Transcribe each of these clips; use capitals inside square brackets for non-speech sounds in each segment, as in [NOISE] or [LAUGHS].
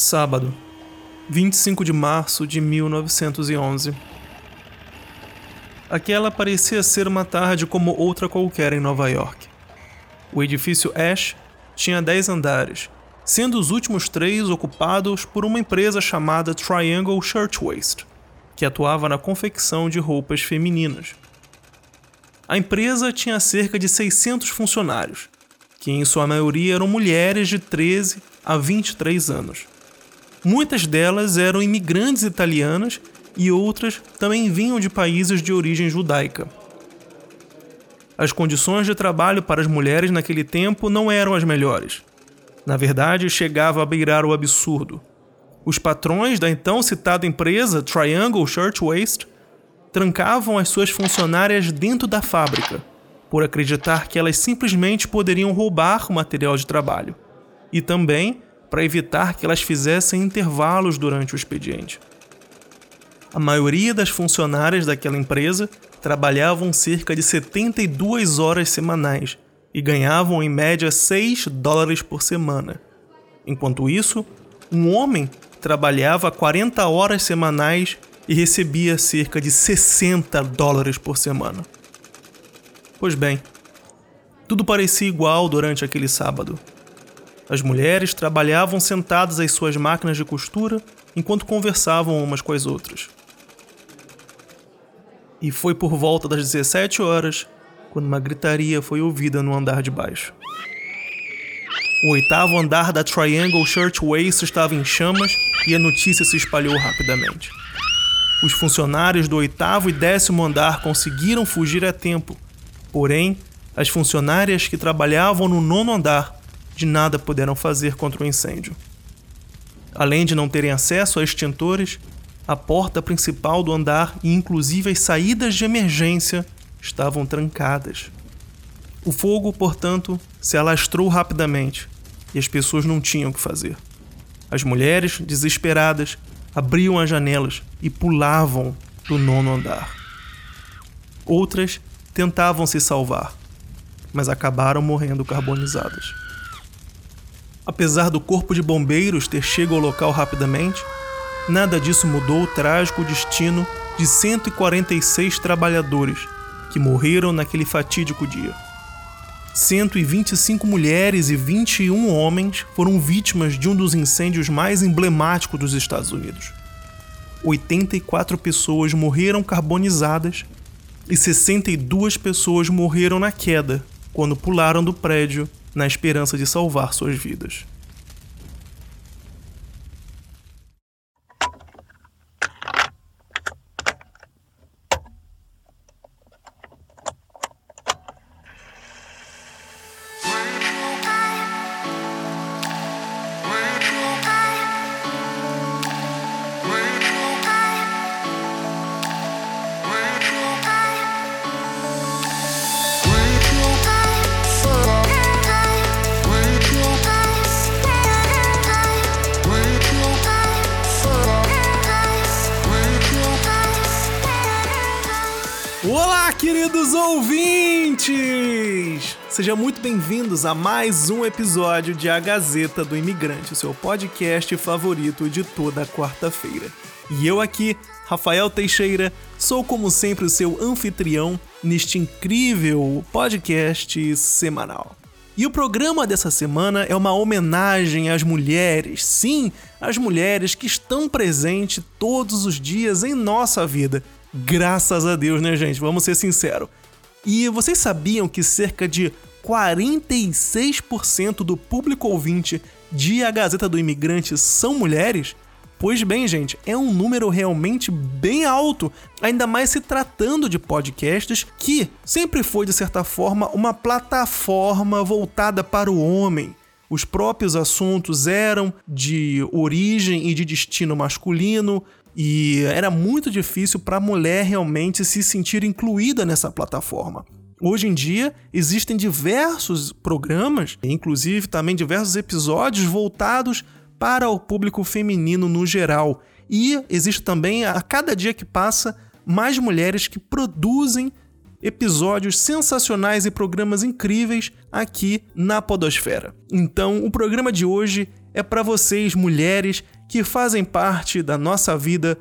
Sábado, 25 de março de 1911. Aquela parecia ser uma tarde como outra qualquer em Nova York. O edifício Ash tinha 10 andares, sendo os últimos três ocupados por uma empresa chamada Triangle Shirtwaist, que atuava na confecção de roupas femininas. A empresa tinha cerca de 600 funcionários, que em sua maioria eram mulheres de 13 a 23 anos. Muitas delas eram imigrantes italianas e outras também vinham de países de origem judaica. As condições de trabalho para as mulheres naquele tempo não eram as melhores. Na verdade, chegava a beirar o absurdo. Os patrões da então citada empresa Triangle Shirtwaist trancavam as suas funcionárias dentro da fábrica, por acreditar que elas simplesmente poderiam roubar o material de trabalho, e também para evitar que elas fizessem intervalos durante o expediente. A maioria das funcionárias daquela empresa trabalhavam cerca de 72 horas semanais e ganhavam em média 6 dólares por semana. Enquanto isso, um homem trabalhava 40 horas semanais e recebia cerca de 60 dólares por semana. Pois bem, tudo parecia igual durante aquele sábado. As mulheres trabalhavam sentadas às suas máquinas de costura enquanto conversavam umas com as outras. E foi por volta das 17 horas quando uma gritaria foi ouvida no andar de baixo. O oitavo andar da Triangle Shirtwaist estava em chamas e a notícia se espalhou rapidamente. Os funcionários do oitavo e décimo andar conseguiram fugir a tempo, porém, as funcionárias que trabalhavam no nono andar de nada puderam fazer contra o incêndio. Além de não terem acesso a extintores, a porta principal do andar e inclusive as saídas de emergência estavam trancadas. O fogo, portanto, se alastrou rapidamente e as pessoas não tinham o que fazer. As mulheres, desesperadas, abriam as janelas e pulavam do nono andar. Outras tentavam se salvar, mas acabaram morrendo carbonizadas. Apesar do corpo de bombeiros ter chegado ao local rapidamente, nada disso mudou o trágico destino de 146 trabalhadores que morreram naquele fatídico dia. 125 mulheres e 21 homens foram vítimas de um dos incêndios mais emblemáticos dos Estados Unidos. 84 pessoas morreram carbonizadas e 62 pessoas morreram na queda quando pularam do prédio na esperança de salvar suas vidas. Sejam muito bem-vindos a mais um episódio de A Gazeta do Imigrante, o seu podcast favorito de toda quarta-feira. E eu aqui, Rafael Teixeira, sou como sempre o seu anfitrião neste incrível podcast semanal. E o programa dessa semana é uma homenagem às mulheres, sim, às mulheres que estão presentes todos os dias em nossa vida Graças a Deus, né, gente? Vamos ser sinceros. E vocês sabiam que cerca de 46% do público ouvinte de A Gazeta do Imigrante são mulheres? Pois bem, gente, é um número realmente bem alto, ainda mais se tratando de podcasts que sempre foi, de certa forma, uma plataforma voltada para o homem. Os próprios assuntos eram de origem e de destino masculino, e era muito difícil para a mulher realmente se sentir incluída nessa plataforma. Hoje em dia existem diversos programas, inclusive também diversos episódios voltados para o público feminino no geral. E existe também, a cada dia que passa, mais mulheres que produzem episódios sensacionais e programas incríveis aqui na Podosfera. Então, o programa de hoje é para vocês, mulheres que fazem parte da nossa vida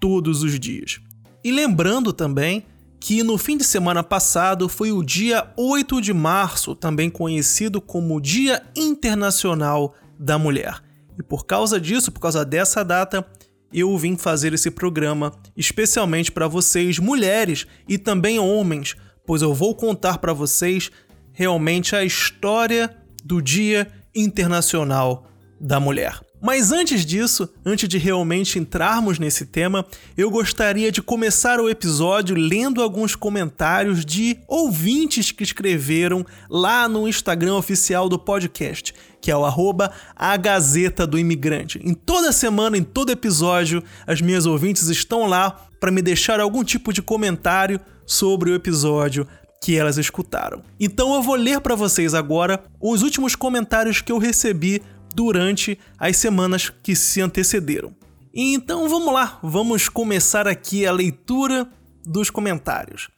todos os dias. E lembrando também que no fim de semana passado foi o dia 8 de março, também conhecido como Dia Internacional da Mulher. E por causa disso, por causa dessa data, eu vim fazer esse programa especialmente para vocês, mulheres e também homens, pois eu vou contar para vocês realmente a história do Dia Internacional da Mulher. Mas antes disso, antes de realmente entrarmos nesse tema, eu gostaria de começar o episódio lendo alguns comentários de ouvintes que escreveram lá no Instagram oficial do podcast, que é o arroba a Gazeta do Imigrante. Em toda semana, em todo episódio, as minhas ouvintes estão lá para me deixar algum tipo de comentário sobre o episódio que elas escutaram. Então eu vou ler para vocês agora os últimos comentários que eu recebi durante as semanas que se antecederam. Então vamos lá, vamos começar aqui a leitura dos comentários.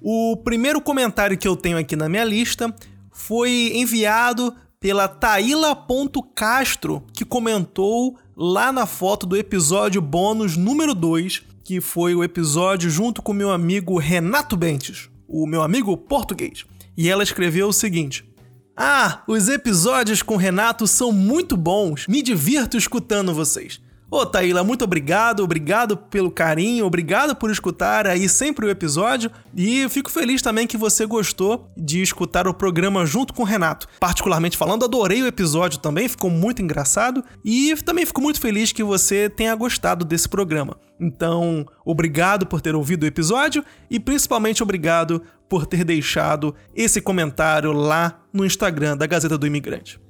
O primeiro comentário que eu tenho aqui na minha lista foi enviado pela Taila.castro, que comentou lá na foto do episódio bônus número 2, que foi o episódio junto com meu amigo Renato Bentes, o meu amigo português e ela escreveu o seguinte: Ah, os episódios com Renato são muito bons, me divirto escutando vocês. Ô Taíla, muito obrigado, obrigado pelo carinho, obrigado por escutar aí sempre o episódio. E fico feliz também que você gostou de escutar o programa junto com o Renato. Particularmente falando, adorei o episódio também, ficou muito engraçado. E também fico muito feliz que você tenha gostado desse programa. Então, obrigado por ter ouvido o episódio. E principalmente obrigado por ter deixado esse comentário lá no Instagram da Gazeta do Imigrante.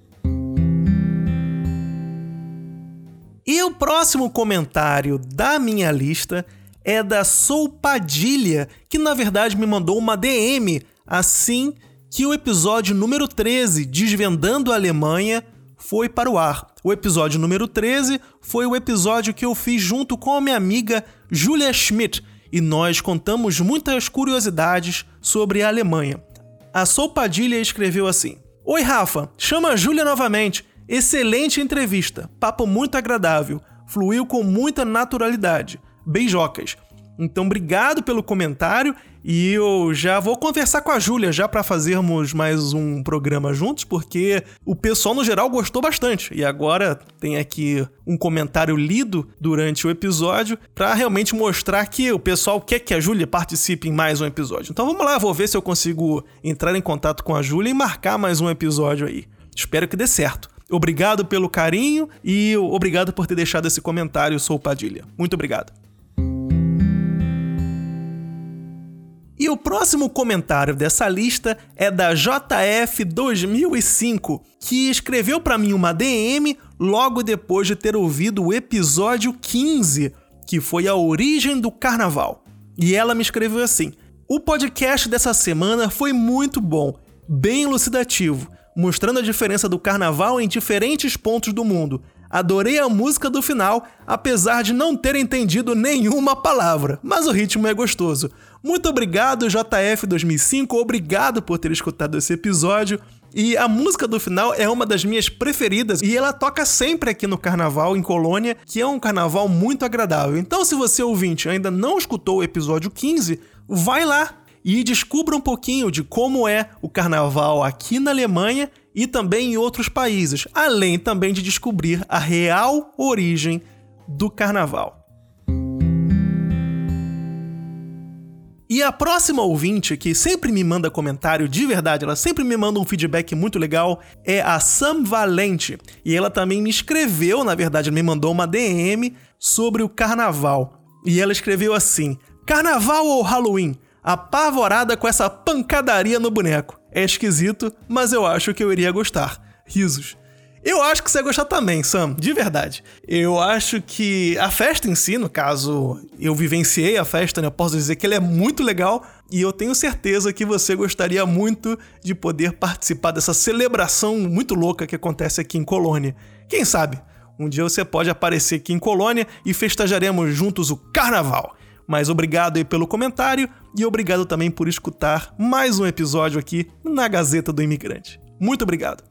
E o próximo comentário da minha lista é da Sou Padilha, que na verdade me mandou uma DM assim que o episódio número 13, Desvendando a Alemanha, foi para o ar. O episódio número 13 foi o episódio que eu fiz junto com a minha amiga Julia Schmidt e nós contamos muitas curiosidades sobre a Alemanha. A Sou Padilha escreveu assim: Oi Rafa, chama a Júlia novamente. Excelente entrevista, papo muito agradável, fluiu com muita naturalidade. Beijocas. Então, obrigado pelo comentário e eu já vou conversar com a Júlia já para fazermos mais um programa juntos, porque o pessoal no geral gostou bastante. E agora tem aqui um comentário lido durante o episódio para realmente mostrar que o pessoal quer que a Júlia participe em mais um episódio. Então vamos lá, vou ver se eu consigo entrar em contato com a Júlia e marcar mais um episódio aí. Espero que dê certo. Obrigado pelo carinho e obrigado por ter deixado esse comentário, sou Padilha. Muito obrigado. E o próximo comentário dessa lista é da JF2005, que escreveu para mim uma DM logo depois de ter ouvido o episódio 15, que foi a origem do carnaval. E ela me escreveu assim: O podcast dessa semana foi muito bom, bem elucidativo mostrando a diferença do carnaval em diferentes pontos do mundo. Adorei a música do final, apesar de não ter entendido nenhuma palavra, mas o ritmo é gostoso. Muito obrigado, JF2005, obrigado por ter escutado esse episódio. E a música do final é uma das minhas preferidas e ela toca sempre aqui no carnaval em Colônia, que é um carnaval muito agradável. Então, se você ouvinte ainda não escutou o episódio 15, vai lá, e descubra um pouquinho de como é o carnaval aqui na Alemanha e também em outros países, além também de descobrir a real origem do carnaval. E a próxima ouvinte, que sempre me manda comentário de verdade, ela sempre me manda um feedback muito legal, é a Sam Valente. E ela também me escreveu, na verdade, me mandou uma DM sobre o carnaval. E ela escreveu assim: Carnaval ou Halloween? apavorada com essa pancadaria no boneco. É esquisito, mas eu acho que eu iria gostar. Risos. Eu acho que você ia gostar também, Sam, de verdade. Eu acho que a festa em si, no caso, eu vivenciei a festa, né? Eu posso dizer que ela é muito legal e eu tenho certeza que você gostaria muito de poder participar dessa celebração muito louca que acontece aqui em Colônia. Quem sabe? Um dia você pode aparecer aqui em Colônia e festejaremos juntos o carnaval. Mas obrigado aí pelo comentário e obrigado também por escutar mais um episódio aqui na Gazeta do Imigrante. Muito obrigado.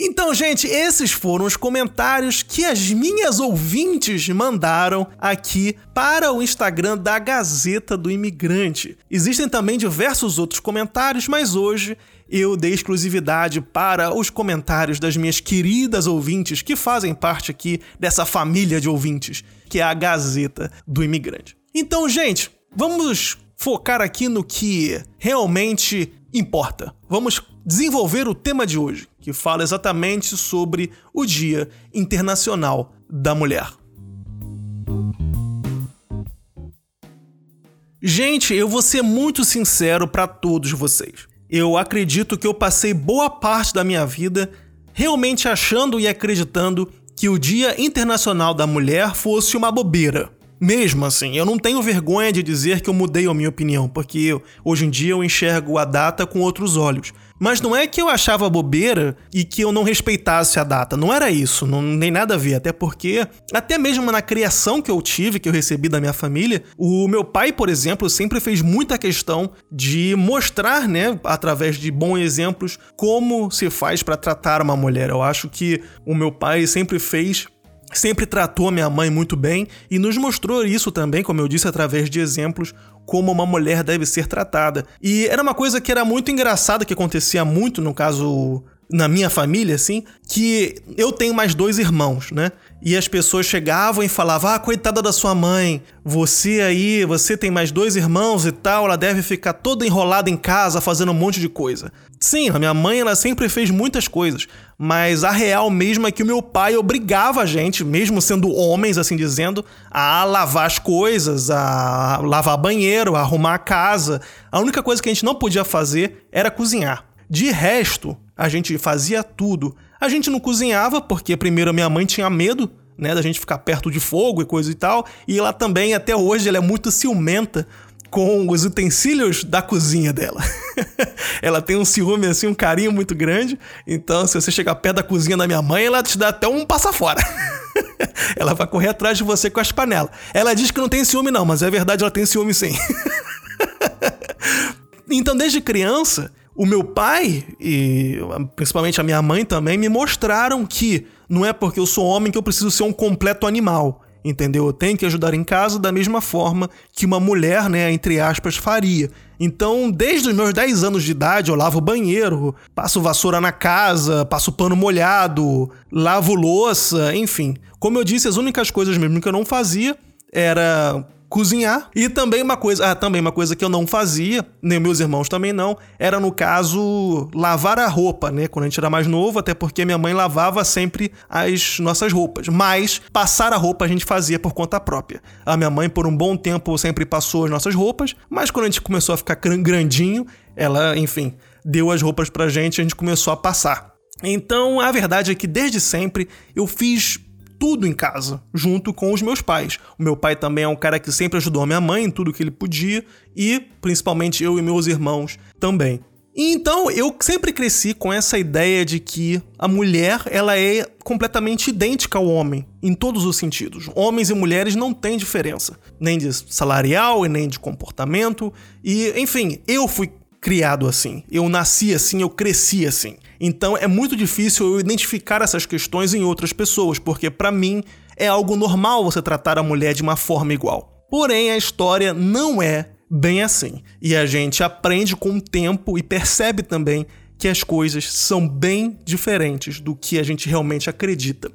Então, gente, esses foram os comentários que as minhas ouvintes mandaram aqui para o Instagram da Gazeta do Imigrante. Existem também diversos outros comentários, mas hoje eu dei exclusividade para os comentários das minhas queridas ouvintes que fazem parte aqui dessa família de ouvintes, que é a Gazeta do Imigrante. Então, gente, vamos focar aqui no que realmente importa. Vamos desenvolver o tema de hoje, que fala exatamente sobre o Dia Internacional da Mulher. Gente, eu vou ser muito sincero para todos vocês. Eu acredito que eu passei boa parte da minha vida realmente achando e acreditando que o Dia Internacional da Mulher fosse uma bobeira. Mesmo assim, eu não tenho vergonha de dizer que eu mudei a minha opinião, porque hoje em dia eu enxergo a data com outros olhos. Mas não é que eu achava bobeira e que eu não respeitasse a data. Não era isso, não tem nada a ver. Até porque, até mesmo na criação que eu tive, que eu recebi da minha família, o meu pai, por exemplo, sempre fez muita questão de mostrar, né, através de bons exemplos, como se faz para tratar uma mulher. Eu acho que o meu pai sempre fez sempre tratou a minha mãe muito bem e nos mostrou isso também, como eu disse, através de exemplos como uma mulher deve ser tratada. E era uma coisa que era muito engraçada que acontecia muito no caso na minha família, assim, que eu tenho mais dois irmãos, né? E as pessoas chegavam e falavam: Ah, coitada da sua mãe, você aí, você tem mais dois irmãos e tal, ela deve ficar toda enrolada em casa fazendo um monte de coisa. Sim, a minha mãe ela sempre fez muitas coisas, mas a real mesmo é que o meu pai obrigava a gente, mesmo sendo homens, assim dizendo, a lavar as coisas, a lavar banheiro, a arrumar a casa. A única coisa que a gente não podia fazer era cozinhar. De resto, a gente fazia tudo. A gente não cozinhava porque primeiro a minha mãe tinha medo, né, da gente ficar perto de fogo e coisa e tal, e ela também até hoje ela é muito ciumenta com os utensílios da cozinha dela. [LAUGHS] ela tem um ciúme, assim, um carinho muito grande. Então, se você chegar perto da cozinha da minha mãe, ela te dá até um passa fora. [LAUGHS] ela vai correr atrás de você com as panelas. Ela diz que não tem ciúme, não, mas é verdade, ela tem ciúme sim. [LAUGHS] então, desde criança, o meu pai e principalmente a minha mãe também me mostraram que não é porque eu sou homem que eu preciso ser um completo animal. Entendeu? Eu tenho que ajudar em casa da mesma forma que uma mulher, né, entre aspas, faria. Então, desde os meus 10 anos de idade, eu lavo o banheiro, passo vassoura na casa, passo pano molhado, lavo louça, enfim. Como eu disse, as únicas coisas mesmo que eu não fazia era cozinhar. E também uma coisa, ah, também uma coisa que eu não fazia, nem meus irmãos também não, era no caso lavar a roupa, né? Quando a gente era mais novo, até porque minha mãe lavava sempre as nossas roupas. Mas passar a roupa a gente fazia por conta própria. A minha mãe por um bom tempo sempre passou as nossas roupas, mas quando a gente começou a ficar grandinho, ela, enfim, deu as roupas pra gente e a gente começou a passar. Então, a verdade é que desde sempre eu fiz tudo em casa, junto com os meus pais. O meu pai também é um cara que sempre ajudou a minha mãe em tudo que ele podia e principalmente eu e meus irmãos também. E então eu sempre cresci com essa ideia de que a mulher ela é completamente idêntica ao homem em todos os sentidos. Homens e mulheres não têm diferença, nem de salarial e nem de comportamento. E enfim, eu fui criado assim. Eu nasci assim, eu cresci assim. Então é muito difícil eu identificar essas questões em outras pessoas, porque para mim é algo normal você tratar a mulher de uma forma igual. Porém, a história não é bem assim. E a gente aprende com o tempo e percebe também que as coisas são bem diferentes do que a gente realmente acredita.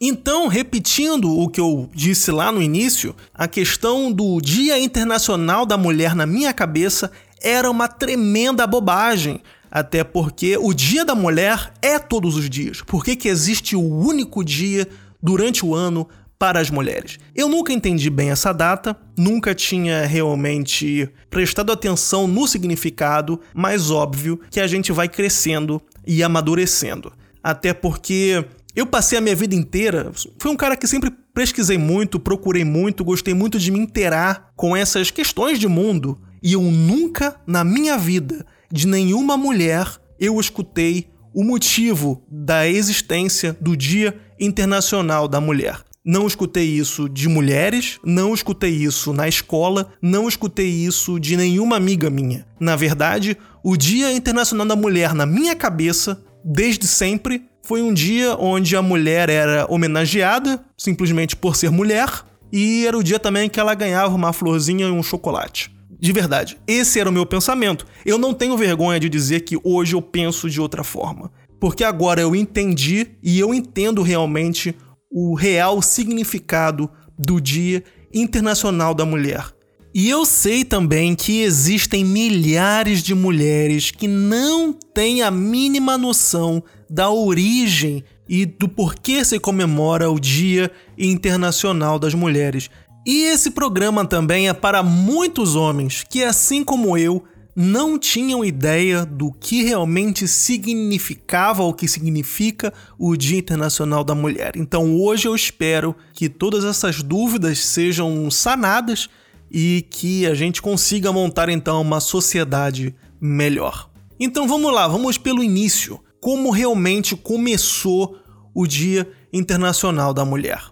Então, repetindo o que eu disse lá no início, a questão do Dia Internacional da Mulher na minha cabeça era uma tremenda bobagem. Até porque o Dia da Mulher é todos os dias. Por que, que existe o único dia durante o ano para as mulheres? Eu nunca entendi bem essa data, nunca tinha realmente prestado atenção no significado, mas óbvio que a gente vai crescendo e amadurecendo. Até porque eu passei a minha vida inteira, fui um cara que sempre pesquisei muito, procurei muito, gostei muito de me inteirar com essas questões de mundo, e eu nunca na minha vida de nenhuma mulher eu escutei o motivo da existência do Dia Internacional da Mulher. Não escutei isso de mulheres, não escutei isso na escola, não escutei isso de nenhuma amiga minha. Na verdade, o Dia Internacional da Mulher, na minha cabeça, desde sempre, Foi um dia onde a mulher era homenageada simplesmente por ser mulher, e era o dia também que ela ganhava uma florzinha e um chocolate. De verdade, esse era o meu pensamento. Eu não tenho vergonha de dizer que hoje eu penso de outra forma. Porque agora eu entendi e eu entendo realmente o real significado do Dia Internacional da Mulher. E eu sei também que existem milhares de mulheres que não têm a mínima noção da origem e do porquê se comemora o Dia Internacional das Mulheres. E esse programa também é para muitos homens que, assim como eu, não tinham ideia do que realmente significava ou que significa o Dia Internacional da Mulher. Então hoje eu espero que todas essas dúvidas sejam sanadas e que a gente consiga montar então uma sociedade melhor. Então vamos lá, vamos pelo início. Como realmente começou o Dia Internacional da Mulher?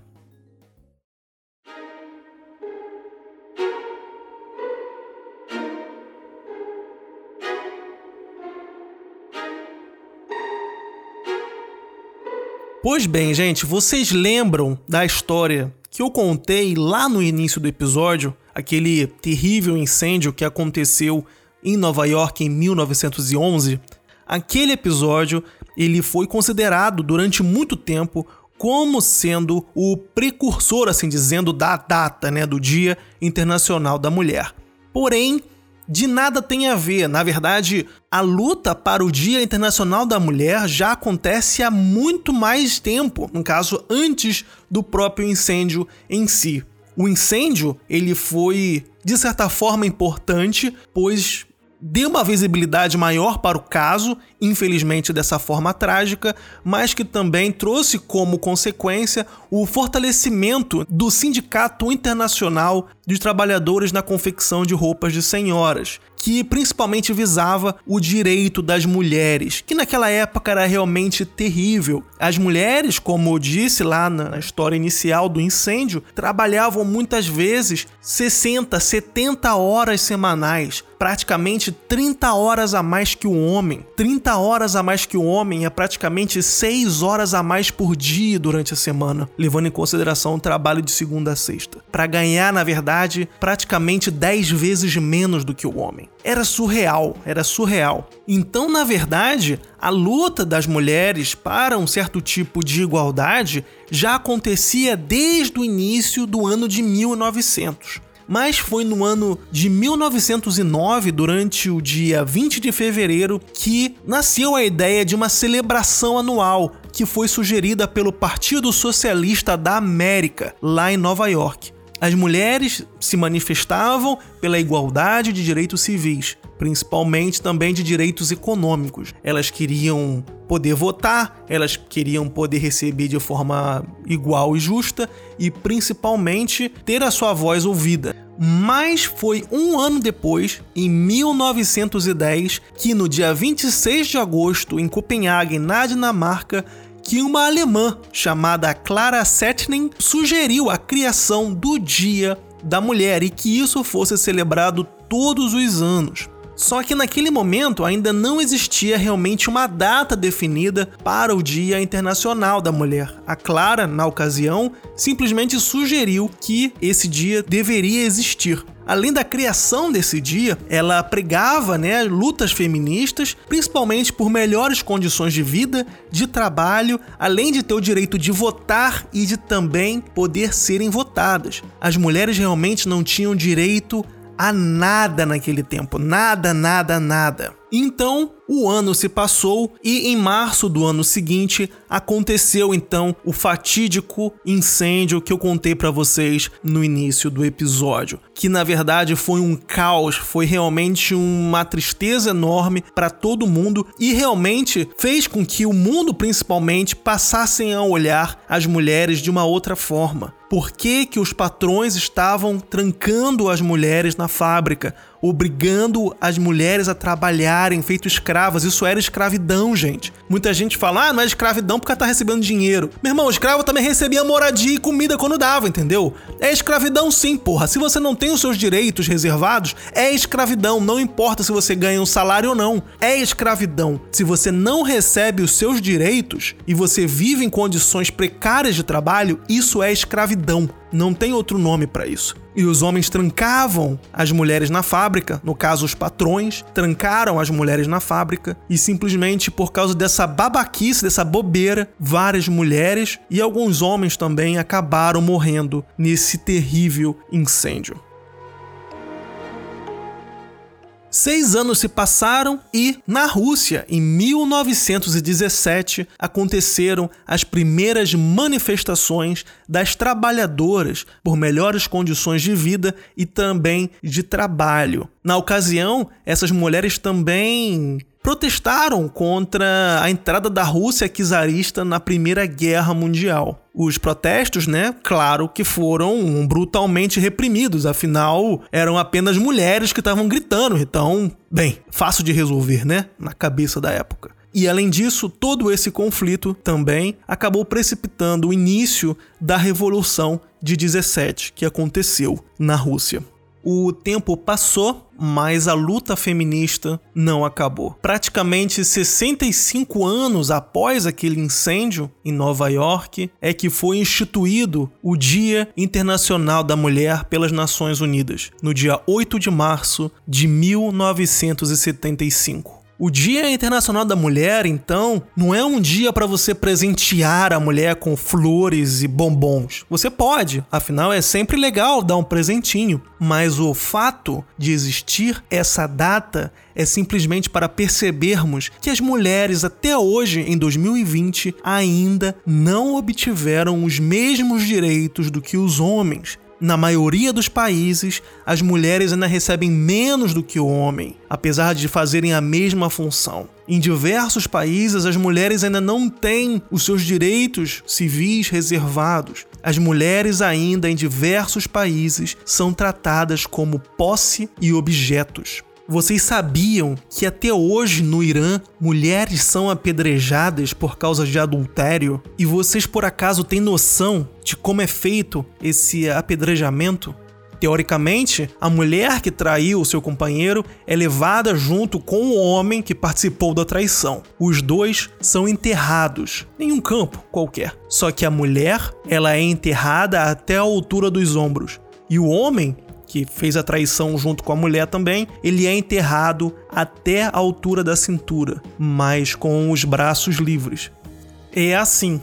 Pois bem, gente, vocês lembram da história que eu contei lá no início do episódio, aquele terrível incêndio que aconteceu em Nova York em 1911? Aquele episódio, ele foi considerado durante muito tempo como sendo o precursor, assim dizendo, da data, né, do Dia Internacional da Mulher. Porém, de nada tem a ver. Na verdade, a luta para o Dia Internacional da Mulher já acontece há muito mais tempo, no caso, antes do próprio incêndio em si. O incêndio, ele foi de certa forma importante, pois deu uma visibilidade maior para o caso, infelizmente dessa forma trágica, mas que também trouxe como consequência o fortalecimento do Sindicato Internacional de Trabalhadores na Confecção de Roupas de Senhoras, que principalmente visava o direito das mulheres, que naquela época era realmente terrível. As mulheres, como eu disse lá na história inicial do incêndio, trabalhavam muitas vezes 60, 70 horas semanais, praticamente 30 horas a mais que o homem. 30 horas a mais que o homem é praticamente 6 horas a mais por dia durante a semana, levando em consideração o trabalho de segunda a sexta. Para ganhar, na verdade, praticamente 10 vezes menos do que o homem era surreal, era surreal. Então, na verdade, a luta das mulheres para um certo tipo de igualdade já acontecia desde o início do ano de 1900. Mas foi no ano de 1909, durante o dia 20 de fevereiro, que nasceu a ideia de uma celebração anual que foi sugerida pelo Partido Socialista da América, lá em Nova York. As mulheres se manifestavam pela igualdade de direitos civis, principalmente também de direitos econômicos. Elas queriam poder votar, elas queriam poder receber de forma igual e justa e principalmente ter a sua voz ouvida. Mas foi um ano depois, em 1910, que no dia 26 de agosto, em Copenhague, na Dinamarca, que uma alemã chamada Clara Settning sugeriu a criação do Dia da Mulher e que isso fosse celebrado todos os anos. Só que naquele momento ainda não existia realmente uma data definida para o Dia Internacional da Mulher. A Clara, na ocasião, simplesmente sugeriu que esse dia deveria existir. Além da criação desse dia, ela pregava né, lutas feministas, principalmente por melhores condições de vida, de trabalho, além de ter o direito de votar e de também poder serem votadas. As mulheres realmente não tinham direito a nada naquele tempo. Nada, nada, nada. Então, o ano se passou e em março do ano seguinte aconteceu então o fatídico incêndio que eu contei para vocês no início do episódio, que na verdade foi um caos, foi realmente uma tristeza enorme para todo mundo e realmente fez com que o mundo principalmente passassem a olhar as mulheres de uma outra forma. Por que, que os patrões estavam trancando as mulheres na fábrica? Obrigando as mulheres a trabalharem feito escravas. Isso era escravidão, gente. Muita gente fala, ah, não é escravidão porque tá recebendo dinheiro. Meu irmão, o escravo também recebia moradia e comida quando dava, entendeu? É escravidão sim, porra. Se você não tem os seus direitos reservados, é escravidão. Não importa se você ganha um salário ou não. É escravidão. Se você não recebe os seus direitos e você vive em condições precárias de trabalho, isso é escravidão. Não tem outro nome para isso. E os homens trancavam as mulheres na fábrica, no caso os patrões, trancaram as mulheres na fábrica e simplesmente por causa dessa babaquice, dessa bobeira, várias mulheres e alguns homens também acabaram morrendo nesse terrível incêndio. Seis anos se passaram e, na Rússia, em 1917, aconteceram as primeiras manifestações das trabalhadoras por melhores condições de vida e também de trabalho. Na ocasião, essas mulheres também protestaram contra a entrada da Rússia czarista na Primeira Guerra Mundial. Os protestos, né, claro que foram brutalmente reprimidos, afinal eram apenas mulheres que estavam gritando, então, bem, fácil de resolver, né, na cabeça da época. E além disso, todo esse conflito também acabou precipitando o início da Revolução de 17 que aconteceu na Rússia. O tempo passou, mas a luta feminista não acabou. Praticamente 65 anos após aquele incêndio em Nova York, é que foi instituído o Dia Internacional da Mulher pelas Nações Unidas, no dia 8 de março de 1975. O Dia Internacional da Mulher, então, não é um dia para você presentear a mulher com flores e bombons. Você pode, afinal é sempre legal dar um presentinho, mas o fato de existir essa data é simplesmente para percebermos que as mulheres até hoje, em 2020, ainda não obtiveram os mesmos direitos do que os homens na maioria dos países, as mulheres ainda recebem menos do que o homem, apesar de fazerem a mesma função. Em diversos países, as mulheres ainda não têm os seus direitos civis reservados. As mulheres, ainda em diversos países, são tratadas como posse e objetos. Vocês sabiam que até hoje no Irã mulheres são apedrejadas por causa de adultério? E vocês por acaso têm noção de como é feito esse apedrejamento? Teoricamente, a mulher que traiu o seu companheiro é levada junto com o homem que participou da traição. Os dois são enterrados em um campo qualquer. Só que a mulher, ela é enterrada até a altura dos ombros. E o homem que fez a traição junto com a mulher também, ele é enterrado até a altura da cintura, mas com os braços livres. É assim,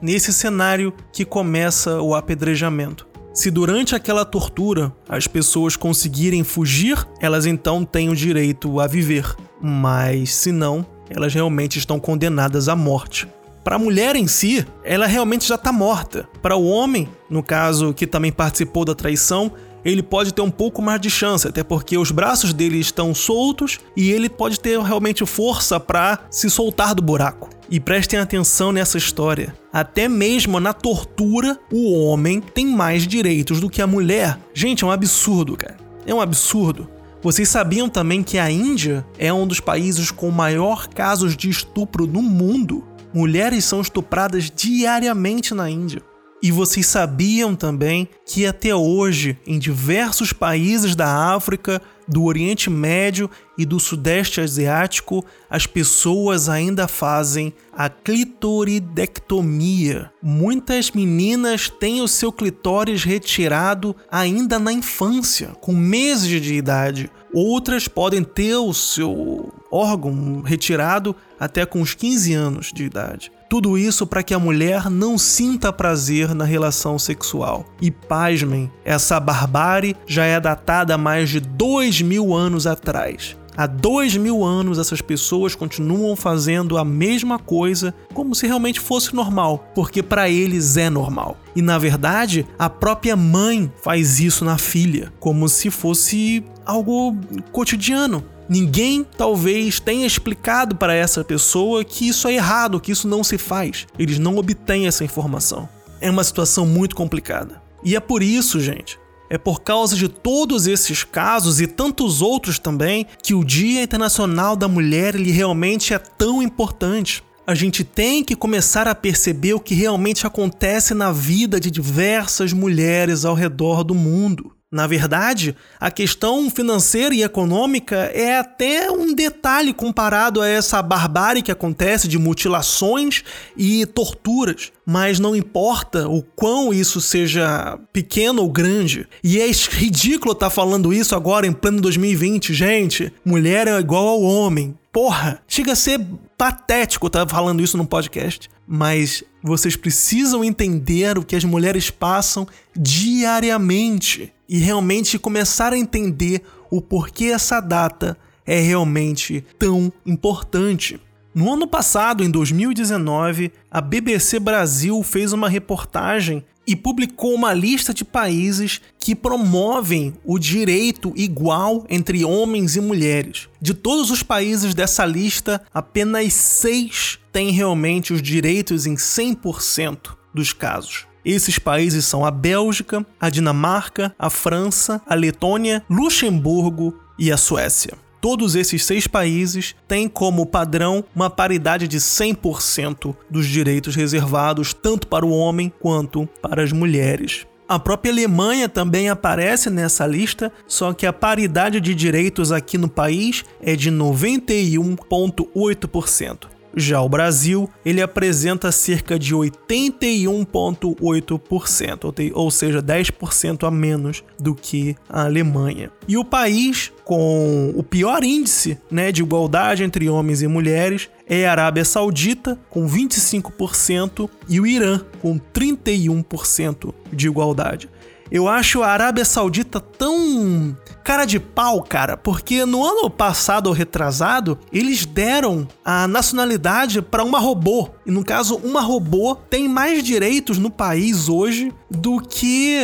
nesse cenário, que começa o apedrejamento. Se durante aquela tortura as pessoas conseguirem fugir, elas então têm o direito a viver, mas se não, elas realmente estão condenadas à morte. Para a mulher em si, ela realmente já está morta. Para o homem, no caso que também participou da traição, ele pode ter um pouco mais de chance, até porque os braços dele estão soltos e ele pode ter realmente força para se soltar do buraco. E prestem atenção nessa história. Até mesmo na tortura, o homem tem mais direitos do que a mulher. Gente, é um absurdo, cara. É um absurdo. Vocês sabiam também que a Índia é um dos países com maior casos de estupro no mundo? Mulheres são estupradas diariamente na Índia. E vocês sabiam também que até hoje, em diversos países da África, do Oriente Médio e do Sudeste Asiático, as pessoas ainda fazem a clitoridectomia. Muitas meninas têm o seu clitóris retirado ainda na infância, com meses de idade. Outras podem ter o seu órgão retirado até com os 15 anos de idade. Tudo isso para que a mulher não sinta prazer na relação sexual. E pasmem, essa barbárie já é datada há mais de dois mil anos atrás. Há dois mil anos essas pessoas continuam fazendo a mesma coisa como se realmente fosse normal, porque para eles é normal. E na verdade, a própria mãe faz isso na filha, como se fosse algo cotidiano. Ninguém talvez tenha explicado para essa pessoa que isso é errado, que isso não se faz. Eles não obtêm essa informação. É uma situação muito complicada. E é por isso, gente, É por causa de todos esses casos e tantos outros também que o Dia Internacional da Mulher ele realmente é tão importante. A gente tem que começar a perceber o que realmente acontece na vida de diversas mulheres ao redor do mundo. Na verdade, a questão financeira e econômica é até um detalhe comparado a essa barbárie que acontece de mutilações e torturas. Mas não importa o quão isso seja pequeno ou grande. E é ridículo estar tá falando isso agora em pleno 2020, gente. Mulher é igual ao homem. Porra, chega a ser patético estar tá falando isso no podcast. Mas vocês precisam entender o que as mulheres passam diariamente e realmente começar a entender o porquê essa data é realmente tão importante. No ano passado, em 2019, a BBC Brasil fez uma reportagem e publicou uma lista de países que promovem o direito igual entre homens e mulheres. De todos os países dessa lista, apenas seis têm realmente os direitos em 100% dos casos. Esses países são a Bélgica, a Dinamarca, a França, a Letônia, Luxemburgo e a Suécia. Todos esses seis países têm como padrão uma paridade de 100% dos direitos reservados tanto para o homem quanto para as mulheres. A própria Alemanha também aparece nessa lista, só que a paridade de direitos aqui no país é de 91,8%. Já o Brasil, ele apresenta cerca de 81,8%, ou seja, 10% a menos do que a Alemanha. E o país com o pior índice né, de igualdade entre homens e mulheres é a Arábia Saudita, com 25%, e o Irã, com 31% de igualdade. Eu acho a Arábia Saudita tão cara de pau, cara, porque no ano passado ou retrasado, eles deram a nacionalidade para uma robô. E no caso, uma robô tem mais direitos no país hoje do que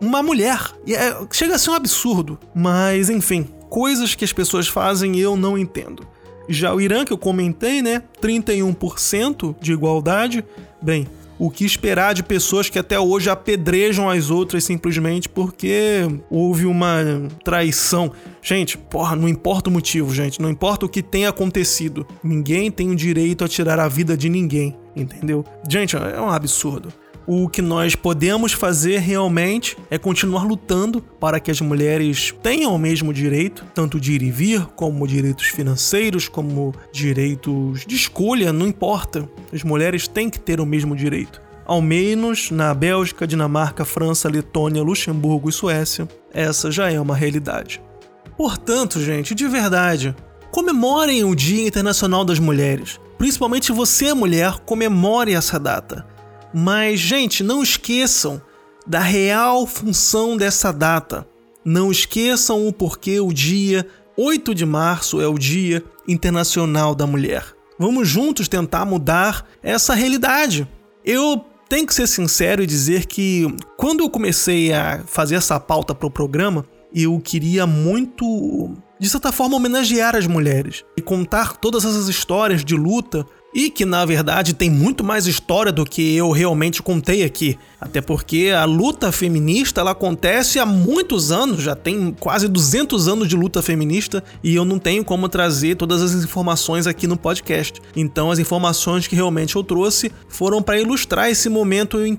uma mulher. E é, chega a ser um absurdo. Mas, enfim, coisas que as pessoas fazem eu não entendo. Já o Irã, que eu comentei, né? 31% de igualdade. Bem, o que esperar de pessoas que até hoje apedrejam as outras simplesmente porque houve uma traição. Gente, porra, não importa o motivo, gente, não importa o que tenha acontecido. Ninguém tem o direito a tirar a vida de ninguém, entendeu? Gente, é um absurdo. O que nós podemos fazer realmente é continuar lutando para que as mulheres tenham o mesmo direito, tanto de ir e vir, como direitos financeiros, como direitos de escolha, não importa. As mulheres têm que ter o mesmo direito. Ao menos na Bélgica, Dinamarca, França, Letônia, Luxemburgo e Suécia, essa já é uma realidade. Portanto, gente, de verdade, comemorem o Dia Internacional das Mulheres. Principalmente você, mulher, comemore essa data. Mas, gente, não esqueçam da real função dessa data. Não esqueçam o porquê o dia 8 de março é o Dia Internacional da Mulher. Vamos juntos tentar mudar essa realidade. Eu tenho que ser sincero e dizer que quando eu comecei a fazer essa pauta para o programa, eu queria muito, de certa forma, homenagear as mulheres e contar todas essas histórias de luta e que na verdade tem muito mais história do que eu realmente contei aqui. Até porque a luta feminista ela acontece há muitos anos, já tem quase 200 anos de luta feminista e eu não tenho como trazer todas as informações aqui no podcast. Então as informações que realmente eu trouxe foram para ilustrar esse momento e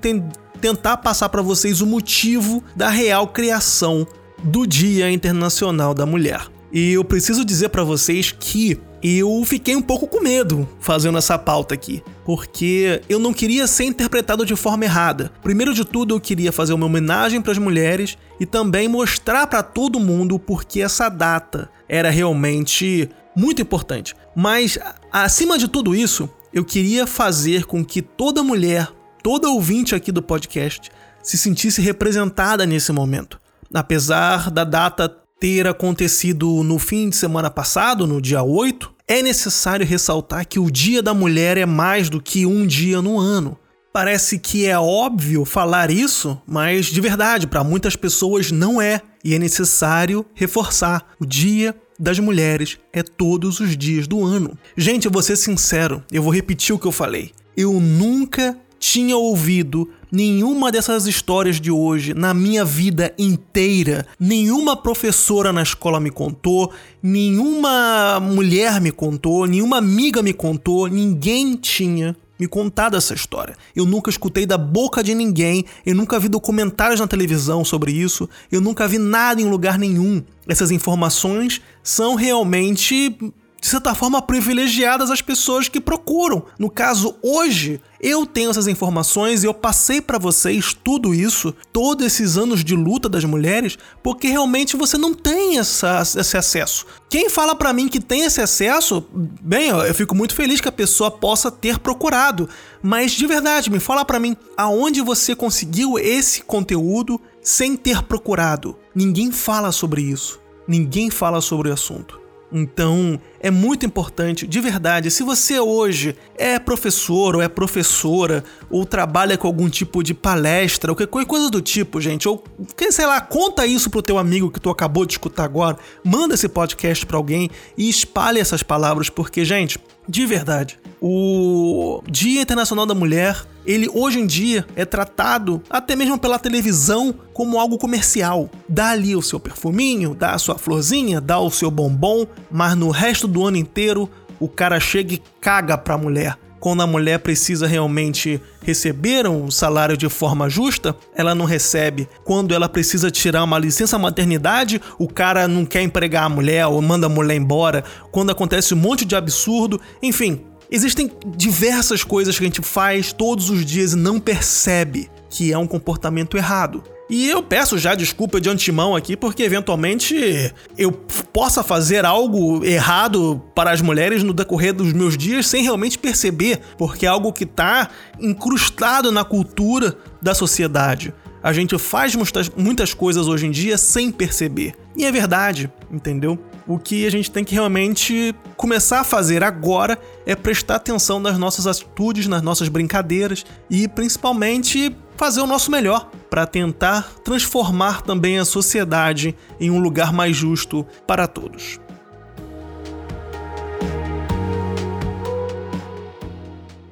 tentar passar para vocês o motivo da real criação do Dia Internacional da Mulher. E eu preciso dizer para vocês que eu fiquei um pouco com medo fazendo essa pauta aqui, porque eu não queria ser interpretado de forma errada. Primeiro de tudo, eu queria fazer uma homenagem para as mulheres e também mostrar para todo mundo porque essa data era realmente muito importante. Mas acima de tudo isso, eu queria fazer com que toda mulher, toda ouvinte aqui do podcast se sentisse representada nesse momento. Apesar da data ter acontecido no fim de semana passado, no dia 8, é necessário ressaltar que o Dia da Mulher é mais do que um dia no ano. Parece que é óbvio falar isso, mas de verdade, para muitas pessoas não é. E é necessário reforçar: o Dia das Mulheres é todos os dias do ano. Gente, eu vou ser sincero, eu vou repetir o que eu falei. Eu nunca tinha ouvido Nenhuma dessas histórias de hoje, na minha vida inteira, nenhuma professora na escola me contou, nenhuma mulher me contou, nenhuma amiga me contou, ninguém tinha me contado essa história. Eu nunca escutei da boca de ninguém, eu nunca vi documentários na televisão sobre isso, eu nunca vi nada em lugar nenhum. Essas informações são realmente de certa forma, privilegiadas as pessoas que procuram. No caso, hoje, eu tenho essas informações e eu passei para vocês tudo isso, todos esses anos de luta das mulheres, porque realmente você não tem essa, esse acesso. Quem fala para mim que tem esse acesso, bem, eu fico muito feliz que a pessoa possa ter procurado, mas de verdade, me fala para mim, aonde você conseguiu esse conteúdo sem ter procurado? Ninguém fala sobre isso. Ninguém fala sobre o assunto. Então, é muito importante, de verdade, se você hoje é professor ou é professora, ou trabalha com algum tipo de palestra, ou qualquer coisa do tipo, gente, ou, sei lá, conta isso pro teu amigo que tu acabou de escutar agora, manda esse podcast para alguém e espalhe essas palavras, porque, gente, de verdade, o Dia Internacional da Mulher ele hoje em dia é tratado até mesmo pela televisão como algo comercial. Dá ali o seu perfuminho, dá a sua florzinha, dá o seu bombom, mas no resto do ano inteiro o cara chega e caga pra mulher. Quando a mulher precisa realmente receber um salário de forma justa, ela não recebe. Quando ela precisa tirar uma licença maternidade, o cara não quer empregar a mulher ou manda a mulher embora. Quando acontece um monte de absurdo, enfim, Existem diversas coisas que a gente faz todos os dias e não percebe que é um comportamento errado. E eu peço já desculpa de antemão aqui, porque eventualmente eu possa fazer algo errado para as mulheres no decorrer dos meus dias sem realmente perceber, porque é algo que está incrustado na cultura da sociedade. A gente faz muitas, coisas hoje em dia sem perceber. E é verdade, entendeu? O que a gente tem que realmente começar a fazer agora é prestar atenção nas nossas atitudes, nas nossas brincadeiras e principalmente fazer o nosso melhor para tentar transformar também a sociedade em um lugar mais justo para todos.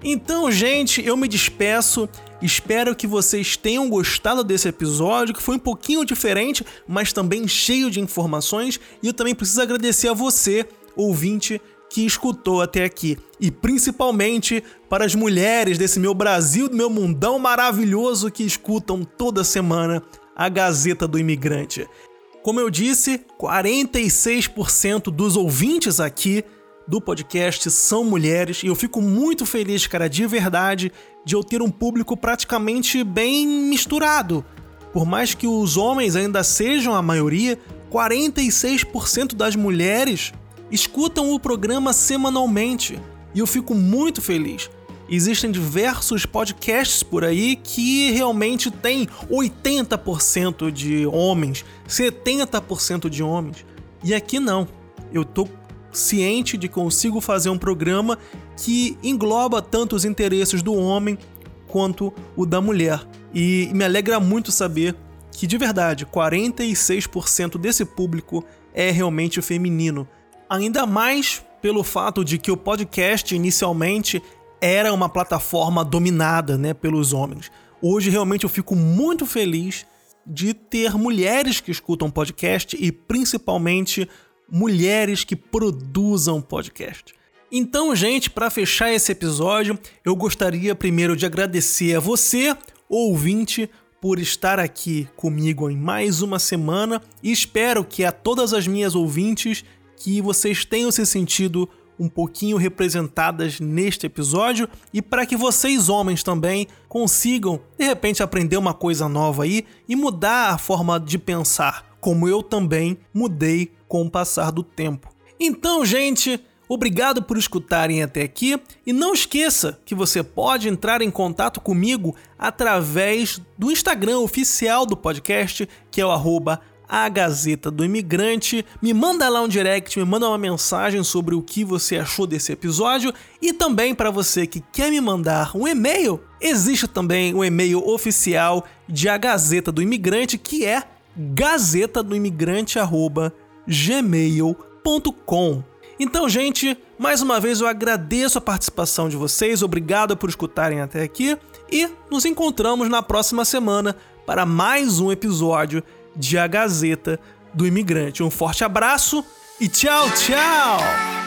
Então, gente, eu me despeço. Espero que vocês tenham gostado desse episódio, que foi um pouquinho diferente, mas também cheio de informações. E eu também preciso agradecer a você, ouvinte, que escutou até aqui. E principalmente para as mulheres desse meu Brasil, do meu mundão maravilhoso que escutam toda semana a Gazeta do Imigrante. Como eu disse, 46% dos ouvintes aqui do podcast são mulheres e eu fico muito feliz, cara, de verdade, de eu ter um público praticamente bem misturado. Por mais que os homens ainda sejam a maioria, 46% das mulheres escutam o programa semanalmente e eu fico muito feliz. Existem diversos podcasts por aí que realmente tem 80% de homens, 70% de homens. E aqui não. Eu tô ciente de que consigo fazer um programa que engloba tanto os interesses do homem quanto o da mulher. E me alegra muito saber que, de verdade, 46% desse público é realmente feminino. Ainda mais pelo fato de que o podcast inicialmente era uma plataforma dominada né, pelos homens. Hoje realmente eu fico muito feliz de ter mulheres que escutam podcast e principalmente mulheres que produzam podcast. Então, gente, para fechar esse episódio, eu gostaria primeiro de agradecer a você, ouvinte, por estar aqui comigo em mais uma semana e espero que a todas as minhas ouvintes que vocês tenham se sentido um pouquinho representadas neste episódio e para que vocês homens também consigam de repente aprender uma coisa nova aí e mudar a forma de pensar, como eu também mudei com o passar do tempo. Então, gente, obrigado por escutarem até aqui e não esqueça que você pode entrar em contato comigo através do Instagram oficial do podcast, que é o a Gazeta do Imigrante. Me manda lá um direct, me manda uma mensagem sobre o que você achou desse episódio e também para você que quer me mandar um e-mail, existe também o um e-mail oficial de A Gazeta do Imigrante, que é gazeta do imigrante gmail.com. Então, gente, mais uma vez eu agradeço a participação de vocês, obrigado por escutarem até aqui E nos encontramos na próxima semana para mais um episódio de A Gazeta do Imigrante. Um forte abraço e tchau, tchau!